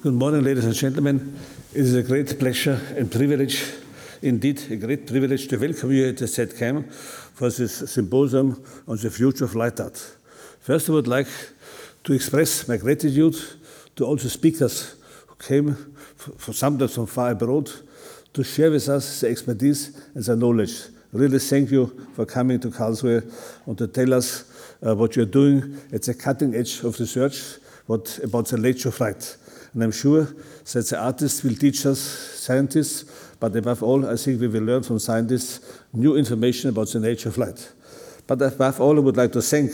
Good morning, ladies and gentlemen. It is a great pleasure and privilege, indeed a great privilege, to welcome you at the ZKM for this symposium on the future of light art. First, I would like to express my gratitude to all the speakers who came for sometimes from far abroad to share with us their expertise and their knowledge. Really thank you for coming to Karlsruhe and to tell us uh, what you're doing at the cutting edge of research what about the nature of light. And I'm sure that the artists will teach us, scientists, but above all, I think we will learn from scientists new information about the nature of light. But above all, I would like to thank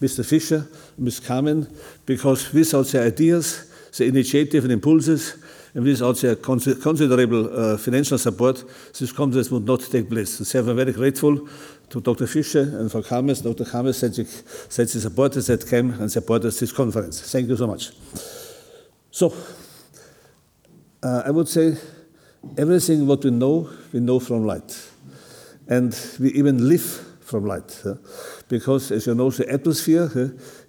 Mr. Fischer, Ms. Carmen, because without their ideas, the initiative and impulses, and without their considerable uh, financial support, this conference would not take place. So I'm very grateful to Dr. Fischer and for Kames. Dr. Said she, said she supported that came and supported this conference. Thank you so much. So, uh, I would say everything what we know, we know from light. And we even live from light. Because, as you know, the atmosphere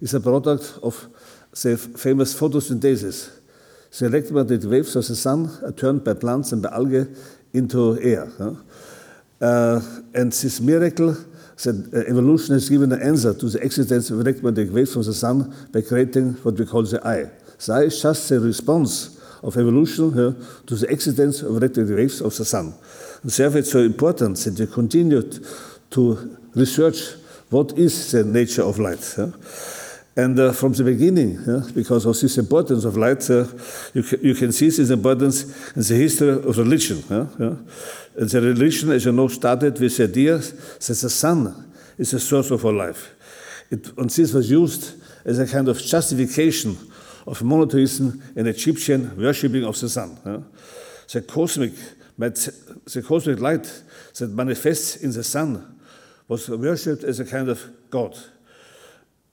is a product of the famous photosynthesis. The electromagnetic waves of the sun are turned by plants and by algae into air. Uh, and this miracle that uh, evolution has given an answer to the existence of electromagnetic waves from the sun by creating what we call the eye. Eye is just the response of evolution uh, to the existence of electric waves of the sun. And therefore, it's so important that we continue to research what is the nature of light. And uh, from the beginning, because of this importance of light, uh, you, ca you, can see this importance in the history of religion. And the religion, as you know, started with the idea that the sun is the source of our life. It, and this was used as a kind of justification of monotheism and Egyptian worshipping of the sun. The cosmic, the cosmic light that manifests in the sun was worshipped as a kind of god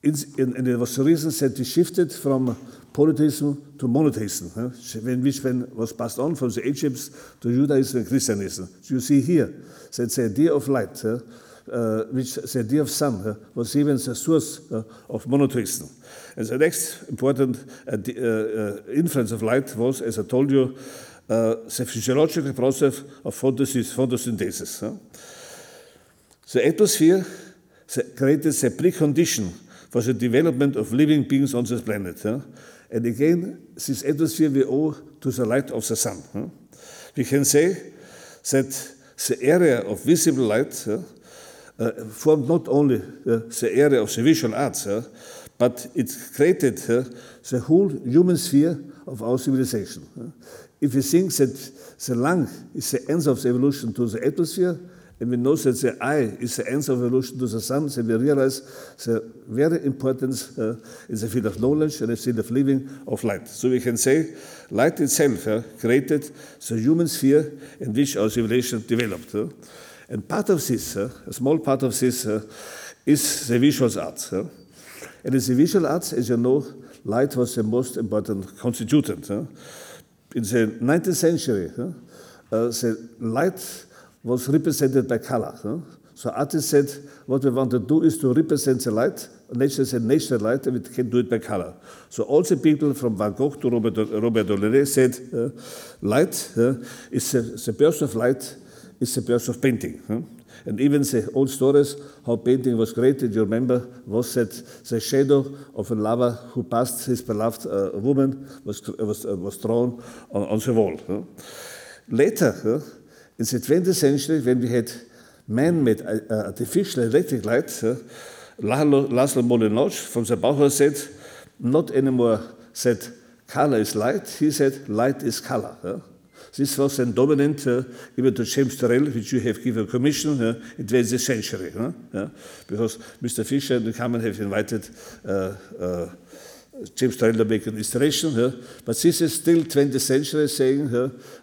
and it was the reason that we shifted from polytheism to monotheism, when, which was passed on from the Egypts to Judaism and Christianism. So you see here that the idea of light, uh, uh, which the idea of sun, uh, was even the source uh, of monotheism. And the next important uh, uh, influence of light was, as I told you, the physiological process of photosynthesis. The atmosphere created the precondition for the development of living beings on this planet. And again, this atmosphere we owe to the light of the sun. We can say that the area of visible light formed not only uh, the area of the visual arts, uh, but it created the whole human sphere of our civilization. If we think that the lung is the end of the evolution to the atmosphere, and we know that the eye is the answer of evolution to the sun, then we realize the very importance uh, in the field of knowledge and the field of living of light. So we can say light itself uh, created the human sphere in which our civilization developed. Uh, and part of this, uh, a small part of this, uh, is the visual arts. Uh. And in the visual arts, as you know, light was the most important constituent. In the 19th century, the light was represented by color. So artists said, what we want to do is to represent the light. Nature said nature light, and we can do it by color. So all the people from Van Gogh to Robert, Robert Delaunay said, uh, light uh, is the, the birth of light is the birth of painting. Huh? And even the old stories, how painting was created, you remember, was that the shadow of a lover who passed his beloved uh, woman was, was, uh, was drawn on, on the wall. Huh? Later, in the 20th century, when we had man-made uh, artificial electric lights, uh, Laszlo Moholy-Nagy from the Bauhaus said, not anymore said color is light, he said light is color. This was then dominant uh, even to James Turrell, which you have given commission uh, in 20th century. Uh, because Mr. Fischer and the Kamen have invited uh, uh, James Turrell to make an installation. but this is still 20th century saying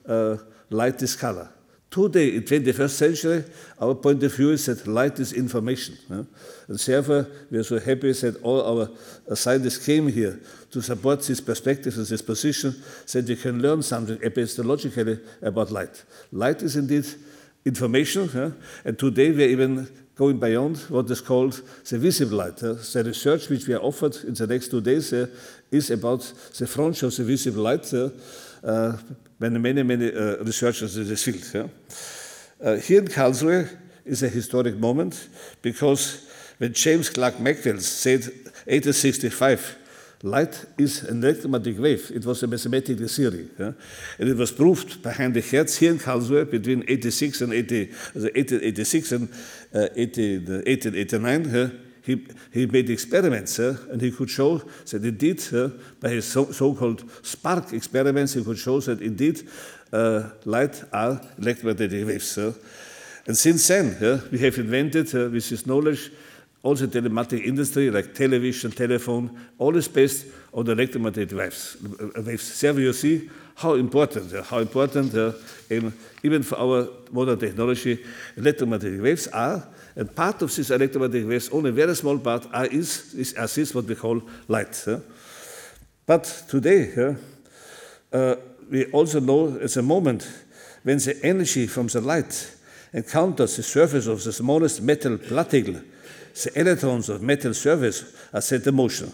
uh, light is color. Today, in 21st century, our point of view is that light is information. Yeah? And therefore, we are so happy that all our scientists came here to support this perspective and this position, that we can learn something epistemologically about light. Light is indeed information. Yeah? And today we're even going beyond what is called the visible light. Uh, the research which we are offered in the next two days is about the front of the visible light uh, uh many, many uh, researchers in this field. Yeah? Uh, here in Karlsruhe is a historic moment because when James Clerk Maxwell said 1865 Light is an electromagnetic wave. It was a mathematical theory. Yeah? And it was proved behind the Hertz here in Karlsruhe between 86 and 80, 1886 and uh, 80, 1889. He, he made experiments uh, and he could show that indeed, uh, by his so, called spark experiments, he could show that indeed uh, light are electromagnetic waves. and since then, we have invented uh, with this knowledge also telematic industry like television, telephone, all is based on the electromagnetic waves. Uh, waves. There you see how important, uh, how important uh, in, even for our modern technology, electromagnetic waves are. And part of these electromagnetic waves, only a very small part, are, is, is, what we call light. But today, uh, we also know it's a moment when the energy from the light encounters the surface of the smallest metal particle the electrons of metal surface are set in motion.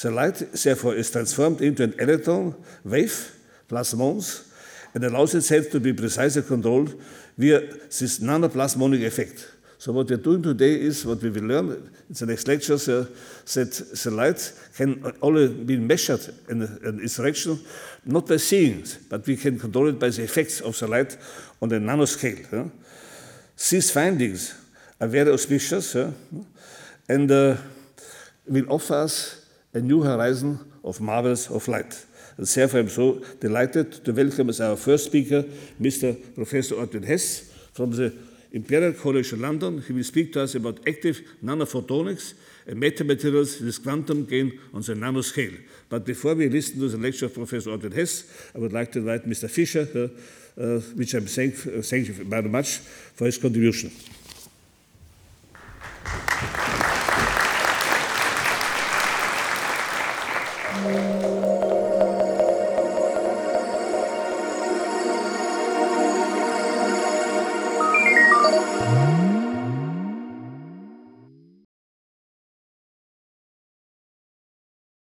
The light, therefore, is transformed into an electron wave, plasmons, and allows itself to be precisely controlled via this nanoplasmonic effect. So what we're doing today is what we will learn in the next lectures uh, that the light can only be measured in, in its direction, not by seeing, but we can control it by the effects of the light on the nanoscale. These findings are very auspicious and uh, will offer us a new horizon of marvels of light. And therefore, I'm so delighted to welcome as our first speaker Mr. Professor Ortwin Hess from the Imperial College London. He will speak to us about active nanophotonics and metamaterials with quantum gain on the nanoscale. But before we listen to the lecture of Professor Ortwin Hess, I would like to invite Mr. Fischer, uh, uh, which I'm thank, uh, thank you very much for his contribution.